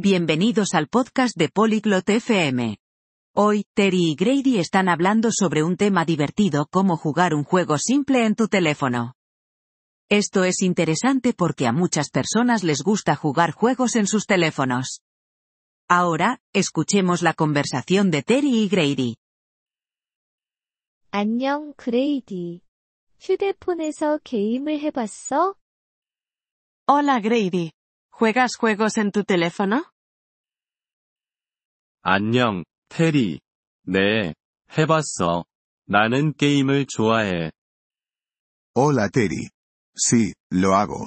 Bienvenidos al podcast de Polyglot FM. Hoy, Terry y Grady están hablando sobre un tema divertido como jugar un juego simple en tu teléfono. Esto es interesante porque a muchas personas les gusta jugar juegos en sus teléfonos. Ahora, escuchemos la conversación de Terry y Grady. 안녕, 그레이디. 휴대폰에서 게임을 해봤어? Hola Grady. ¿Juegas juegos en tu teléfono? 안녕, 테리. 네, 해봤어. 나는 게임을 좋아해. Hola Terry. Sí, lo hago.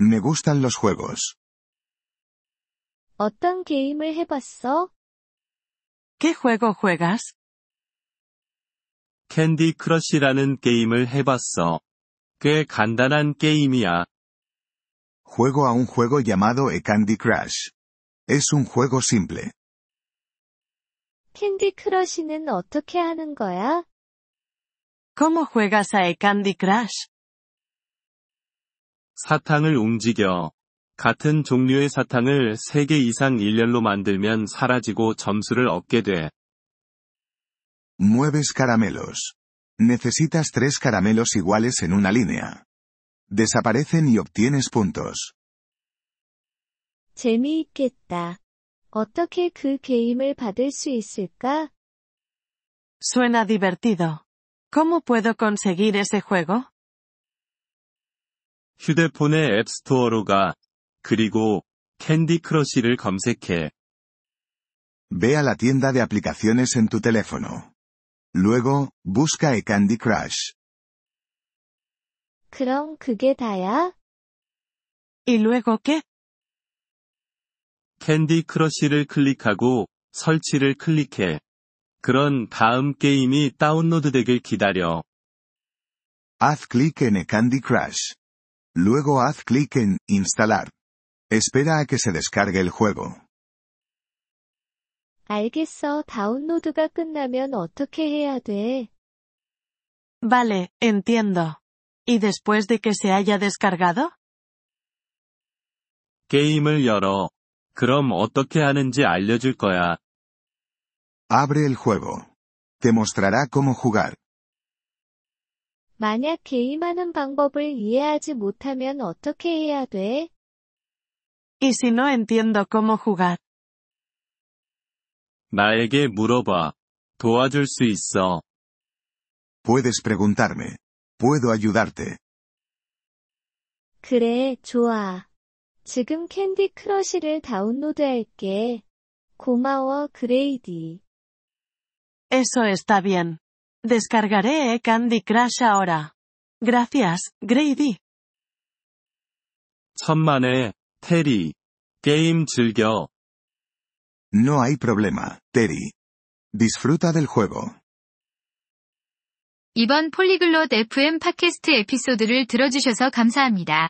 Me gustan los juegos. 어떤 게임을 해봤어? ¿Qué juego juegas? 캔디 크러쉬라는 게임을 해봤어. 꽤 간단한 게임이야. Juego a un juego llamado e Candy Crush. Es un juego simple. 캔디 크러쉬는 어떻게 하는 거야? ¿Cómo juegas a Candy Crush? 사탕을 움직여. 같은 종류의 사탕을 3개 이상 일렬로 만들면 사라지고 점수를 얻게 돼. Mueves caramelos. Necesitas tres caramelos iguales en una línea. Desaparecen y obtienes puntos. 재미있겠다. 어떻게 그 게임을 받을 수 있을까? Suena divertido. ¿Cómo puedo conseguir ese juego? 휴대폰의 앱스토어로 가. 그리고 캔디 크러쉬를 검색해. Ve a la tienda de aplicaciones en tu teléfono. Luego, busca e Candy Crush. 그럼 그게 다야? ¿Y luego qué? 캔디 크러쉬를 클릭하고 설치를 클릭해. 그런 다음 게임이 다운로드되길 기다려. Haz clic en e Candy Crush. Luego haz clic en Instalar. Espera a que se descargue el juego. 알겠어. 다운로드가 끝나면 어떻게 해야 돼? Vale, entiendo. ¿Y después de que se haya descargado? 게임을 열어. 그럼 어떻게 하는지 알려줄 거야. Abre el juego. Te mostrará cómo jugar. 만약 게임하는 방법을 이해하지 못하면 어떻게 해야 돼? ¿Y si no entiendo cómo jugar? 나에게 물어봐. 도와줄 수 있어. Puedes preguntarme. Puedo ayudarte. 그래, 좋아. 지금 캔디 크러쉬를 다운로드할게. 고마워, 그레이디. Eso está bien. Descargaré e Candy Crush ahora. Gracias, Grady. 천만에, 테리. 게임 즐겨. No hay problema, Terry. Disfruta del juego. 이번 폴리글롯 FM 팟캐스트 에피소드를 들어주셔서 감사합니다.